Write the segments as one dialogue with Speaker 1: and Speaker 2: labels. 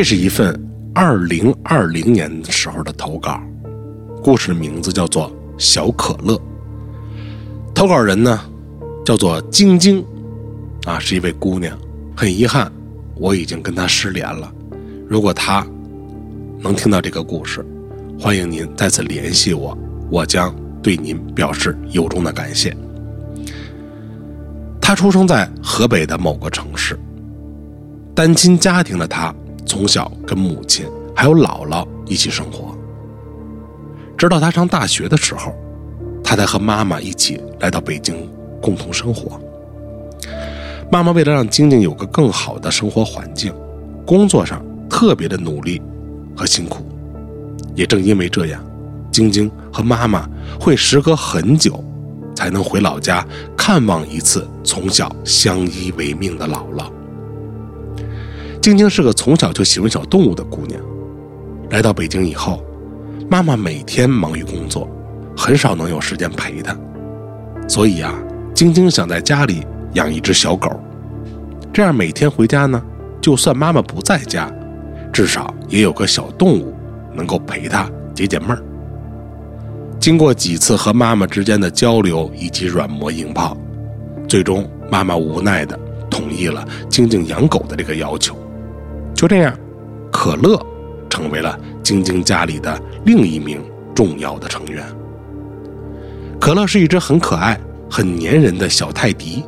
Speaker 1: 这是一份二零二零年时候的投稿，故事的名字叫做《小可乐》。投稿人呢，叫做晶晶，啊，是一位姑娘。很遗憾，我已经跟她失联了。如果她能听到这个故事，欢迎您再次联系我，我将对您表示由衷的感谢。她出生在河北的某个城市，单亲家庭的她。从小跟母亲还有姥姥一起生活，直到他上大学的时候，他才和妈妈一起来到北京共同生活。妈妈为了让晶晶有个更好的生活环境，工作上特别的努力和辛苦。也正因为这样，晶晶和妈妈会时隔很久才能回老家看望一次从小相依为命的姥姥。晶晶是个从小就喜欢小动物的姑娘。来到北京以后，妈妈每天忙于工作，很少能有时间陪她。所以啊，晶晶想在家里养一只小狗，这样每天回家呢，就算妈妈不在家，至少也有个小动物能够陪她解解闷儿。经过几次和妈妈之间的交流以及软磨硬泡，最终妈妈无奈的同意了晶晶养狗的这个要求。就这样，可乐成为了晶晶家里的另一名重要的成员。可乐是一只很可爱、很粘人的小泰迪，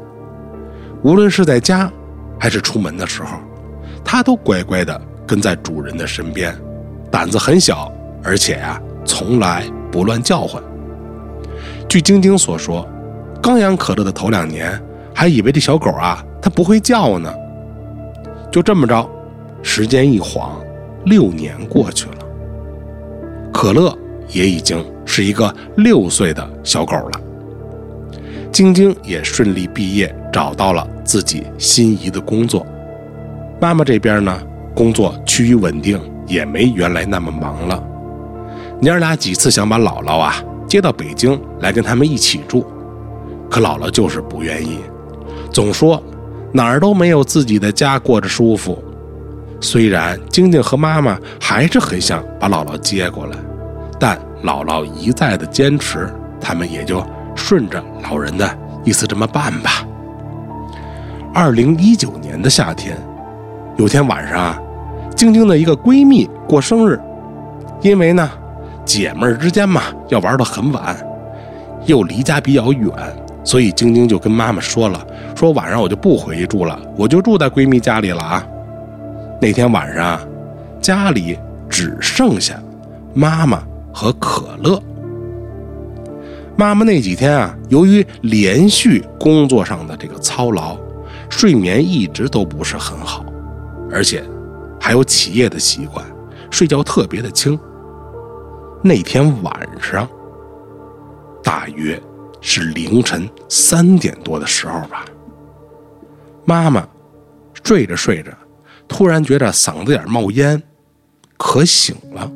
Speaker 1: 无论是在家还是出门的时候，它都乖乖的跟在主人的身边，胆子很小，而且呀，从来不乱叫唤。据晶晶所说，刚养可乐的头两年，还以为这小狗啊，它不会叫呢。就这么着。时间一晃，六年过去了，可乐也已经是一个六岁的小狗了。晶晶也顺利毕业，找到了自己心仪的工作。妈妈这边呢，工作趋于稳定，也没原来那么忙了。娘俩几次想把姥姥啊接到北京来跟他们一起住，可姥姥就是不愿意，总说哪儿都没有自己的家过着舒服。虽然晶晶和妈妈还是很想把姥姥接过来，但姥姥一再的坚持，他们也就顺着老人的意思这么办吧。二零一九年的夏天，有天晚上啊，晶晶的一个闺蜜过生日，因为呢，姐妹之间嘛要玩到很晚，又离家比较远，所以晶晶就跟妈妈说了，说晚上我就不回去住了，我就住在闺蜜家里了啊。那天晚上，家里只剩下妈妈和可乐。妈妈那几天啊，由于连续工作上的这个操劳，睡眠一直都不是很好，而且还有起夜的习惯，睡觉特别的轻。那天晚上，大约是凌晨三点多的时候吧，妈妈睡着睡着。突然觉着嗓子眼冒烟，渴醒了，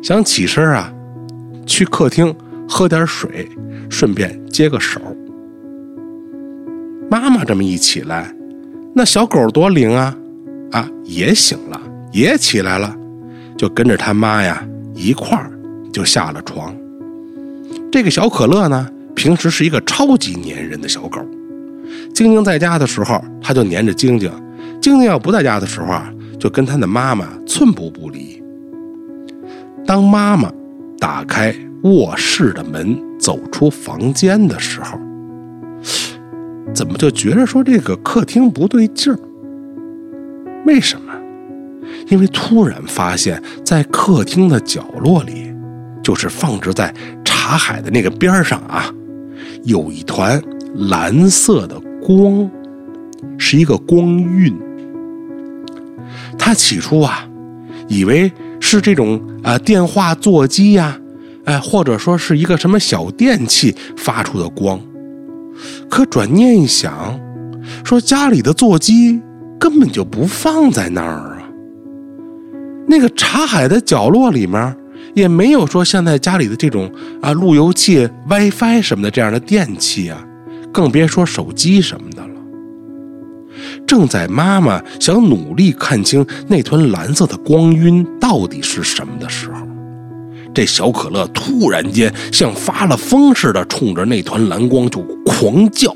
Speaker 1: 想起身啊，去客厅喝点水，顺便接个手。妈妈这么一起来，那小狗多灵啊，啊也醒了，也起来了，就跟着他妈呀一块儿就下了床。这个小可乐呢，平时是一个超级粘人的小狗，晶晶在家的时候，它就粘着晶晶。晶晶要不在家的时候啊，就跟她的妈妈寸步不离。当妈妈打开卧室的门走出房间的时候，怎么就觉着说这个客厅不对劲儿？为什么？因为突然发现，在客厅的角落里，就是放置在茶海的那个边上啊，有一团蓝色的光，是一个光晕。他起初啊，以为是这种啊电话座机呀，哎，或者说是一个什么小电器发出的光。可转念一想，说家里的座机根本就不放在那儿啊。那个茶海的角落里面也没有说现在家里的这种啊路由器、WiFi 什么的这样的电器啊，更别说手机什么的。正在妈妈想努力看清那团蓝色的光晕到底是什么的时候，这小可乐突然间像发了疯似的，冲着那团蓝光就狂叫。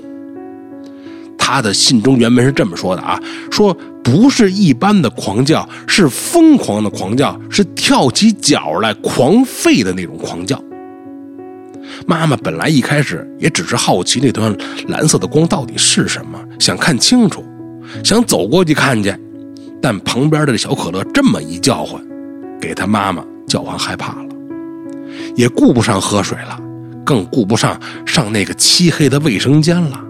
Speaker 1: 他的信中原文是这么说的啊，说不是一般的狂叫，是疯狂的狂叫，是跳起脚来狂吠的那种狂叫。妈妈本来一开始也只是好奇那团蓝色的光到底是什么，想看清楚，想走过去看见，但旁边的这小可乐这么一叫唤，给他妈妈叫唤害怕了，也顾不上喝水了，更顾不上上那个漆黑的卫生间了。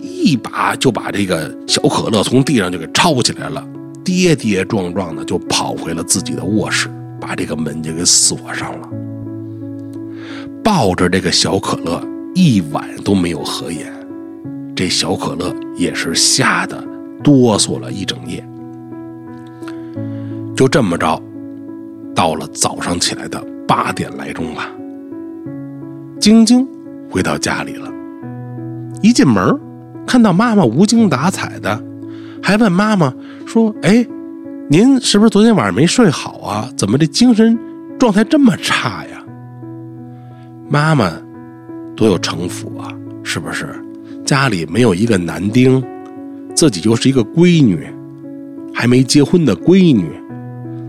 Speaker 1: 一把就把这个小可乐从地上就给抄起来了，跌跌撞撞的就跑回了自己的卧室，把这个门就给锁上了。抱着这个小可乐一晚都没有合眼，这小可乐也是吓得哆嗦了一整夜。就这么着，到了早上起来的八点来钟吧，晶晶回到家里了，一进门。看到妈妈无精打采的，还问妈妈说：“哎，您是不是昨天晚上没睡好啊？怎么这精神状态这么差呀？”妈妈多有城府啊，是不是？家里没有一个男丁，自己又是一个闺女，还没结婚的闺女，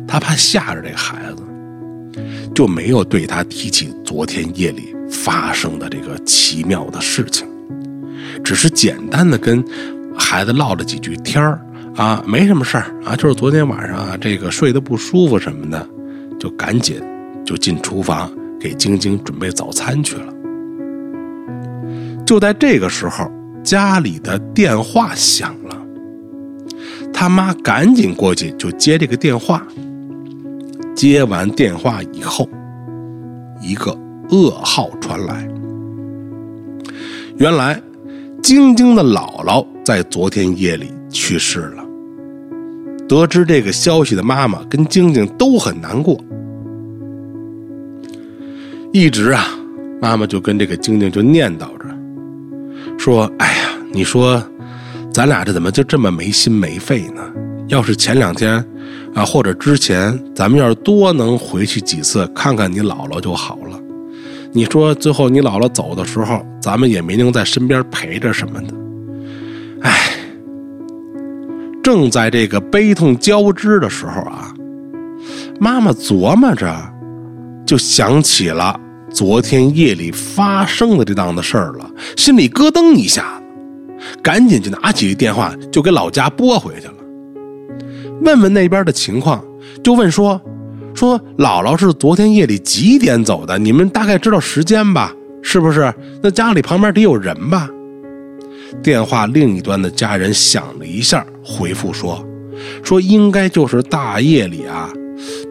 Speaker 1: 她怕吓着这孩子，就没有对他提起昨天夜里发生的这个奇妙的事情。只是简单的跟孩子唠了几句天儿啊，没什么事儿啊，就是昨天晚上啊，这个睡得不舒服什么的，就赶紧就进厨房给晶晶准备早餐去了。就在这个时候，家里的电话响了，他妈赶紧过去就接这个电话。接完电话以后，一个噩耗传来，原来。晶晶的姥姥在昨天夜里去世了。得知这个消息的妈妈跟晶晶都很难过，一直啊，妈妈就跟这个晶晶就念叨，说：“哎呀，你说，咱俩这怎么就这么没心没肺呢？要是前两天啊，或者之前，咱们要是多能回去几次看看你姥姥就好了。”你说最后你姥姥走的时候，咱们也没能在身边陪着什么的，哎，正在这个悲痛交织的时候啊，妈妈琢磨着，就想起了昨天夜里发生的这档子事儿了，心里咯噔一下子，赶紧就拿起电话就给老家拨回去了，问问那边的情况，就问说。说姥姥是昨天夜里几点走的？你们大概知道时间吧？是不是？那家里旁边得有人吧？电话另一端的家人想了一下，回复说：“说应该就是大夜里啊，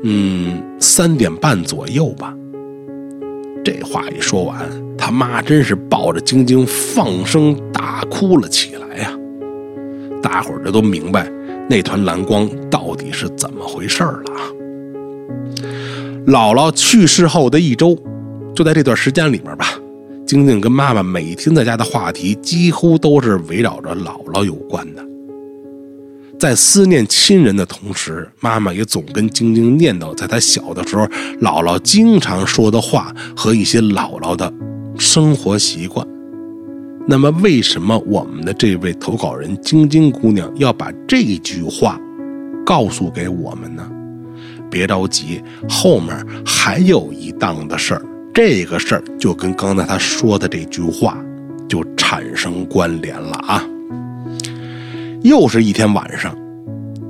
Speaker 1: 嗯，三点半左右吧。”这话一说完，他妈真是抱着晶晶放声大哭了起来呀！大伙儿这都明白那团蓝光到底是怎么回事了啊！姥姥去世后的一周，就在这段时间里面吧，晶晶跟妈妈每天在家的话题几乎都是围绕着姥姥有关的。在思念亲人的同时，妈妈也总跟晶晶念叨，在她小的时候，姥姥经常说的话和一些姥姥的生活习惯。那么，为什么我们的这位投稿人晶晶姑娘要把这句话告诉给我们呢？别着急，后面还有一档的事儿，这个事儿就跟刚才她说的这句话就产生关联了啊。又是一天晚上，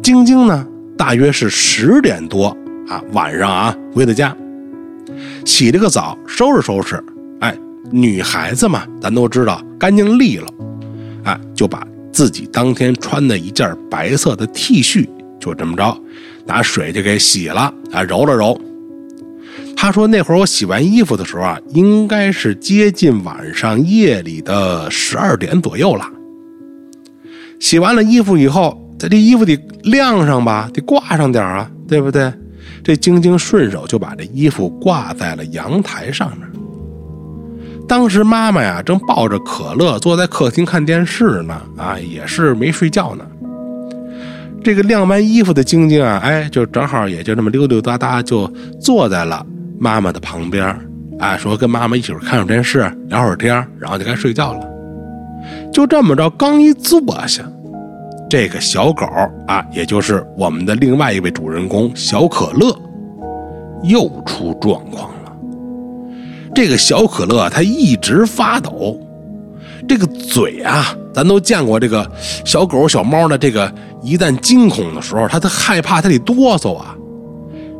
Speaker 1: 晶晶呢，大约是十点多啊，晚上啊，回的家，洗了个澡，收拾收拾，哎，女孩子嘛，咱都知道，干净利落，哎，就把自己当天穿的一件白色的 T 恤，就这么着。拿水就给洗了啊，揉了揉。他说：“那会儿我洗完衣服的时候啊，应该是接近晚上夜里的十二点左右了。洗完了衣服以后，在这衣服得晾上吧，得挂上点啊，对不对？这晶晶顺手就把这衣服挂在了阳台上面。当时妈妈呀正抱着可乐坐在客厅看电视呢，啊，也是没睡觉呢。这个晾完衣服的晶晶啊，哎，就正好也就这么溜溜达达就坐在了妈妈的旁边，啊，说跟妈妈一起看会儿电视，聊会儿天，然后就该睡觉了。就这么着，刚一坐下，这个小狗啊，也就是我们的另外一位主人公小可乐，又出状况了。这个小可乐它一直发抖，这个嘴啊，咱都见过这个小狗小猫的这个，一旦惊恐的时候，它它害怕，它得哆嗦啊。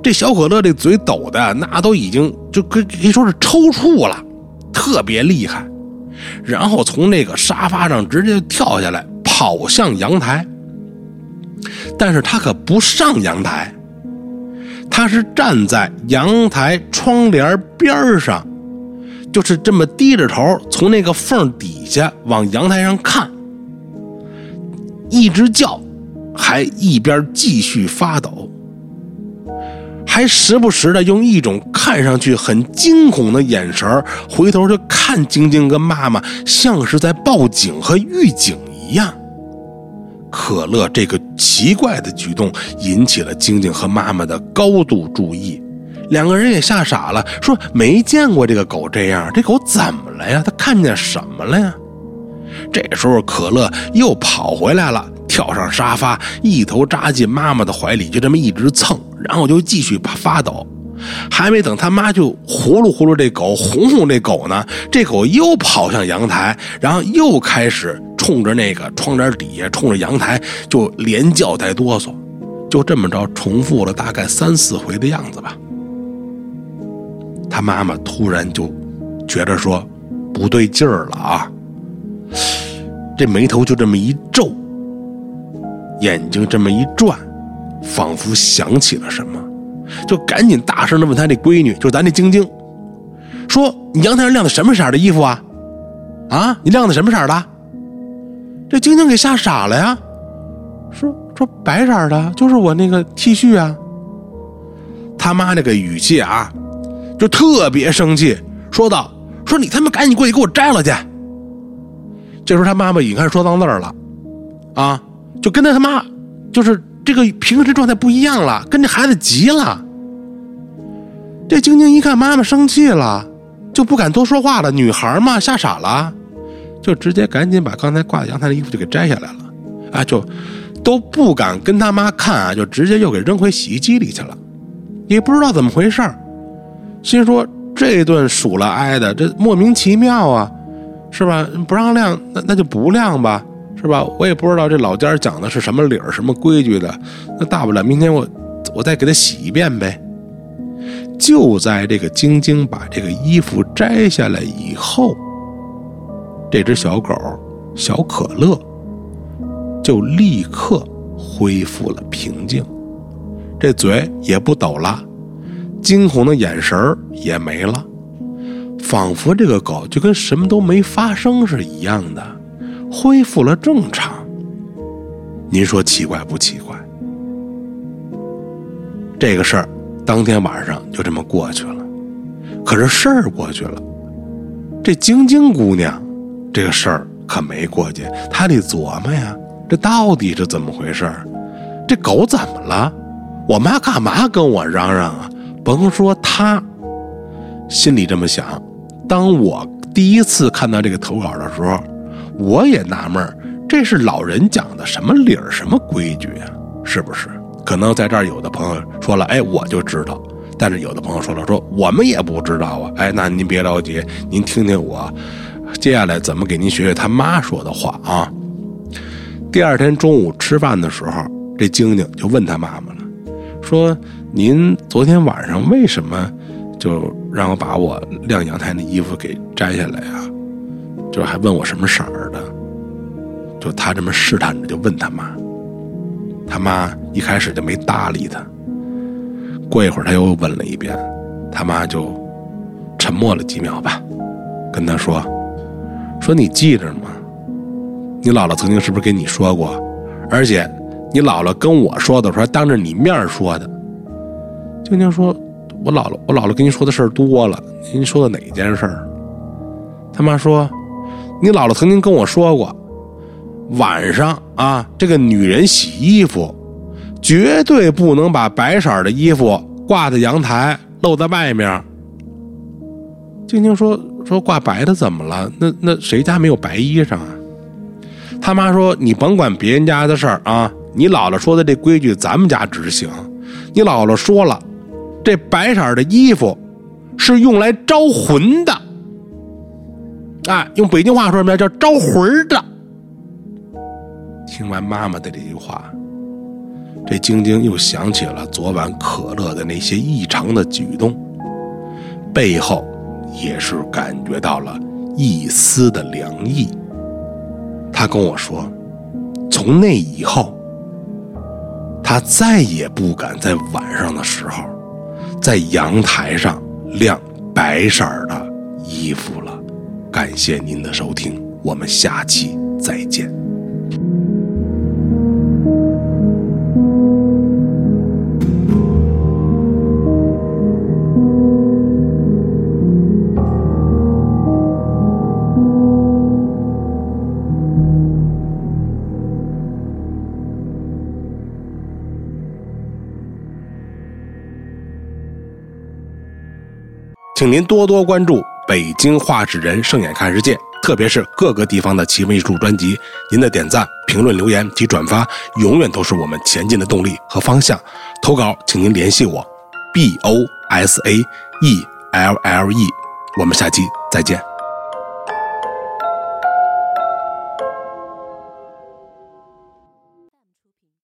Speaker 1: 这小可乐这嘴抖的那都已经就可可以说是抽搐了，特别厉害。然后从那个沙发上直接跳下来，跑向阳台。但是他可不上阳台，他是站在阳台窗帘边上，就是这么低着头，从那个缝底下往阳台上看，一直叫，还一边继续发抖。还时不时的用一种看上去很惊恐的眼神回头就看晶晶跟妈妈，像是在报警和预警一样。可乐这个奇怪的举动引起了晶晶和妈妈的高度注意，两个人也吓傻了，说没见过这个狗这样，这狗怎么了呀？它看见什么了呀？这时候可乐又跑回来了。跳上沙发，一头扎进妈妈的怀里，就这么一直蹭，然后就继续发抖。还没等他妈就呼噜呼噜这狗，哄哄这狗呢，这狗又跑向阳台，然后又开始冲着那个窗帘底下，冲着阳台就连叫带哆嗦。就这么着重复了大概三四回的样子吧。他妈妈突然就觉得说不对劲儿了啊，这眉头就这么一皱。眼睛这么一转，仿佛想起了什么，就赶紧大声的问他那闺女，就是咱这晶晶，说：“你阳台上晾的什么色的衣服啊？啊，你晾的什么色的？”这晶晶给吓傻了呀，说：“说白色的，就是我那个 T 恤啊。”他妈那个语气啊，就特别生气，说道：“说你他妈赶紧过去给我摘了去。”这时候他妈妈已经开始说脏字了，啊。就跟他他妈，就是这个平时状态不一样了，跟这孩子急了。这晶晶一看妈妈生气了，就不敢多说话了。女孩嘛，吓傻了，就直接赶紧把刚才挂在阳台的衣服就给摘下来了，啊，就都不敢跟他妈看啊，就直接又给扔回洗衣机里去了。也不知道怎么回事儿心说这顿数了挨的，这莫名其妙啊，是吧？不让晾，那那就不晾吧。是吧？我也不知道这老家讲的是什么理儿、什么规矩的。那大不了明天我我再给他洗一遍呗。就在这个晶晶把这个衣服摘下来以后，这只小狗小可乐就立刻恢复了平静，这嘴也不抖了，惊恐的眼神也没了，仿佛这个狗就跟什么都没发生是一样的。恢复了正常，您说奇怪不奇怪？这个事儿当天晚上就这么过去了。可是事儿过去了，这晶晶姑娘这个事儿可没过去，她得琢磨呀，这到底是怎么回事？这狗怎么了？我妈干嘛跟我嚷嚷啊？甭说她，心里这么想。当我第一次看到这个投稿的时候。我也纳闷这是老人讲的什么理儿、什么规矩啊？是不是？可能在这儿有的朋友说了，哎，我就知道；但是有的朋友说了，说我们也不知道啊。哎，那您别着急，您听听我接下来怎么给您学学他妈说的话啊。第二天中午吃饭的时候，这晶晶就问他妈妈了，说：“您昨天晚上为什么就让我把我晾阳台那衣服给摘下来啊？”就还问我什么色儿的，就他这么试探着就问他妈，他妈一开始就没搭理他，过一会儿他又问了一遍，他妈就沉默了几秒吧，跟他说，说你记着吗？你姥姥曾经是不是跟你说过？而且你姥姥跟我说的时候当着你面说的。晶晶说，我姥姥我姥姥跟您说的事儿多了，您说的哪件事儿？他妈说：“你姥姥曾经跟我说过，晚上啊，这个女人洗衣服，绝对不能把白色的衣服挂在阳台，露在外面。”晶晶说：“说挂白的怎么了？那那谁家没有白衣裳啊？”他妈说：“你甭管别人家的事儿啊，你姥姥说的这规矩，咱们家执行。你姥姥说了，这白色的衣服是用来招魂的。”啊，用北京话说什么叫招魂的？听完妈妈的这句话，这晶晶又想起了昨晚可乐的那些异常的举动，背后也是感觉到了一丝的凉意。她跟我说，从那以后，他再也不敢在晚上的时候在阳台上晾白色的衣服了。感谢您的收听，我们下期再见。请您多多关注。北京画纸人盛眼看世界，特别是各个地方的奇闻异事专辑，您的点赞、评论、留言及转发，永远都是我们前进的动力和方向。投稿，请您联系我，b o s a e l l e。我们下期再见。